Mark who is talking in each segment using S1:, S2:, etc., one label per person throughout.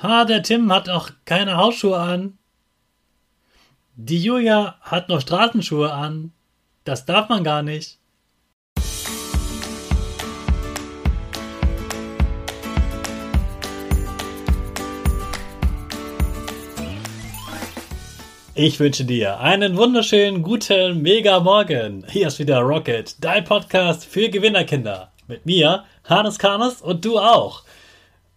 S1: Ha, der Tim hat auch keine Hausschuhe an. Die Julia hat noch Straßenschuhe an. Das darf man gar nicht. Ich wünsche dir einen wunderschönen guten Mega Morgen. Hier ist wieder Rocket, dein Podcast für Gewinnerkinder. Mit mir, Hannes Karnes und du auch.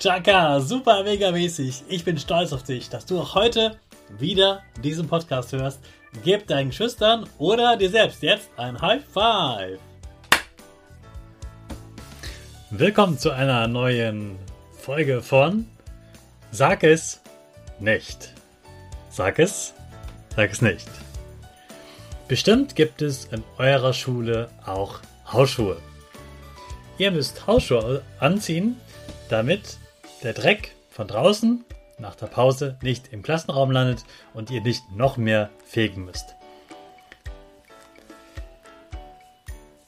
S1: Chaka, super mega mäßig. Ich bin stolz auf dich, dass du auch heute wieder diesen Podcast hörst. Gib deinen Schüchtern oder dir selbst jetzt ein High Five. Willkommen zu einer neuen Folge von Sag es nicht. Sag es, sag es nicht. Bestimmt gibt es in eurer Schule auch Hausschuhe. Ihr müsst Hausschuhe anziehen, damit der Dreck von draußen nach der Pause nicht im Klassenraum landet und ihr nicht noch mehr fegen müsst.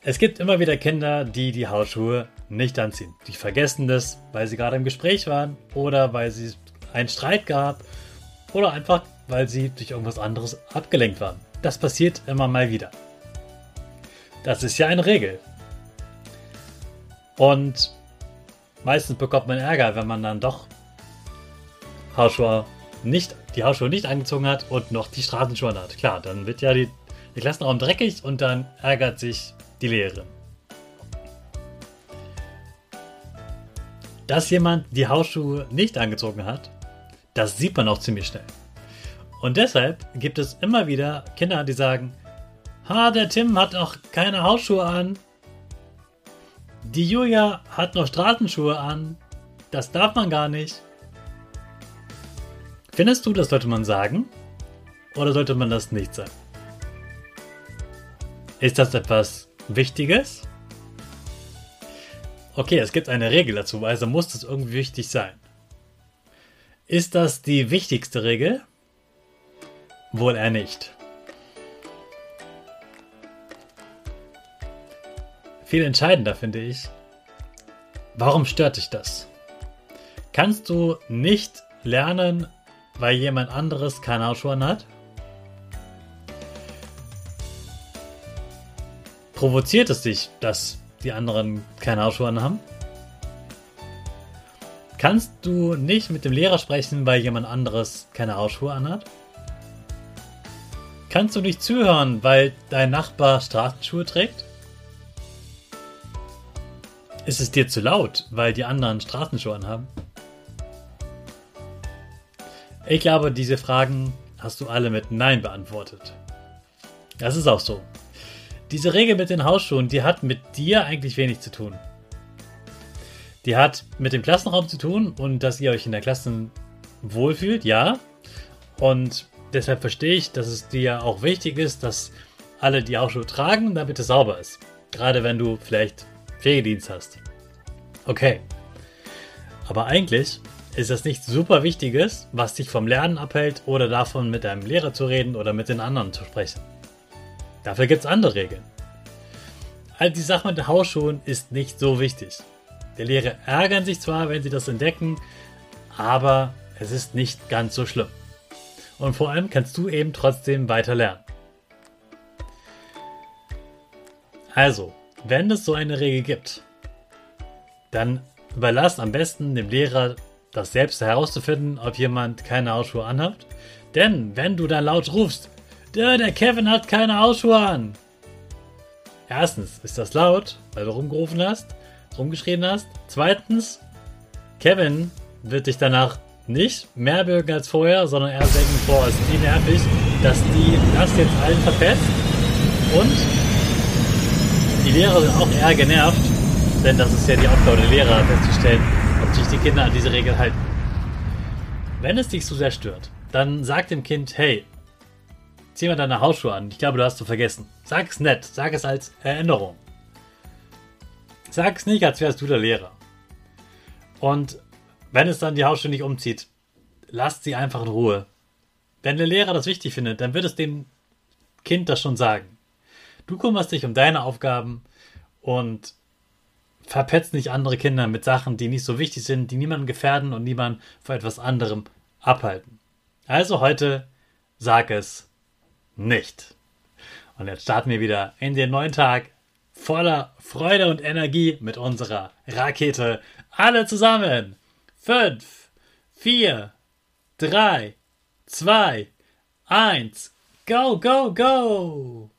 S1: Es gibt immer wieder Kinder, die die Hausschuhe nicht anziehen. Die vergessen das, weil sie gerade im Gespräch waren oder weil sie einen Streit gab oder einfach, weil sie durch irgendwas anderes abgelenkt waren. Das passiert immer mal wieder. Das ist ja eine Regel. Und meistens bekommt man Ärger, wenn man dann doch Hausschuhe nicht, die Hausschuhe nicht angezogen hat und noch die Straßenschuhe hat. Klar, dann wird ja die, der Klassenraum dreckig und dann ärgert sich die Lehrerin. Dass jemand die Hausschuhe nicht angezogen hat, das sieht man auch ziemlich schnell. Und deshalb gibt es immer wieder Kinder, die sagen, ha, der Tim hat auch keine Hausschuhe an, die Julia hat noch Straßenschuhe an. Das darf man gar nicht. Findest du, das sollte man sagen? Oder sollte man das nicht sagen? Ist das etwas Wichtiges? Okay, es gibt eine Regel dazu, also muss das irgendwie wichtig sein. Ist das die wichtigste Regel? Wohl eher nicht. Viel entscheidender finde ich, warum stört dich das? Kannst du nicht lernen, weil jemand anderes keine Hausschuhe hat? Provoziert es dich, dass die anderen keine Hausschuhe haben? Kannst du nicht mit dem Lehrer sprechen, weil jemand anderes keine Hausschuhe anhat? Kannst du nicht zuhören, weil dein Nachbar Straßenschuhe trägt? Ist es dir zu laut, weil die anderen Straßenschuhe haben? Ich glaube, diese Fragen hast du alle mit Nein beantwortet. Das ist auch so. Diese Regel mit den Hausschuhen, die hat mit dir eigentlich wenig zu tun. Die hat mit dem Klassenraum zu tun und dass ihr euch in der Klasse wohlfühlt, ja. Und deshalb verstehe ich, dass es dir auch wichtig ist, dass alle die Hausschuhe tragen, damit es sauber ist. Gerade wenn du vielleicht Pflegedienst hast. Okay. Aber eigentlich ist das nichts super Wichtiges, was dich vom Lernen abhält oder davon mit deinem Lehrer zu reden oder mit den anderen zu sprechen. Dafür gibt es andere Regeln. All die Sache mit den Hausschuhen ist nicht so wichtig. Die Lehrer ärgern sich zwar, wenn sie das entdecken, aber es ist nicht ganz so schlimm. Und vor allem kannst du eben trotzdem weiter lernen. Also, wenn es so eine Regel gibt, dann überlass am besten dem Lehrer das selbst herauszufinden, ob jemand keine Hausschuhe anhat. Denn wenn du dann laut rufst, der, Kevin hat keine Hausschuhe an. Erstens ist das laut, weil du rumgerufen hast, rumgeschrien hast. Zweitens, Kevin wird dich danach nicht mehr mögen als vorher, sondern er denken, boah, ist die nervig, dass die das jetzt allen verpetzt. Und die Lehrer sind auch eher genervt, denn das ist ja die Aufgabe der Lehrer, festzustellen, ob sich die Kinder an diese Regel halten. Wenn es dich so sehr stört, dann sag dem Kind, hey, zieh mal deine Hausschuhe an. Ich glaube, du hast du vergessen. Sag es nett, sag es als Erinnerung. Sag es nicht, als wärst du der Lehrer. Und wenn es dann die Hausschuhe nicht umzieht, lasst sie einfach in Ruhe. Wenn der Lehrer das wichtig findet, dann wird es dem Kind das schon sagen. Du kümmerst dich um deine Aufgaben und verpetzt nicht andere Kinder mit Sachen, die nicht so wichtig sind, die niemanden gefährden und niemanden vor etwas anderem abhalten. Also heute sag es nicht. Und jetzt starten wir wieder in den neuen Tag voller Freude und Energie mit unserer Rakete. Alle zusammen. Fünf, vier, drei, zwei, eins. Go, go, go!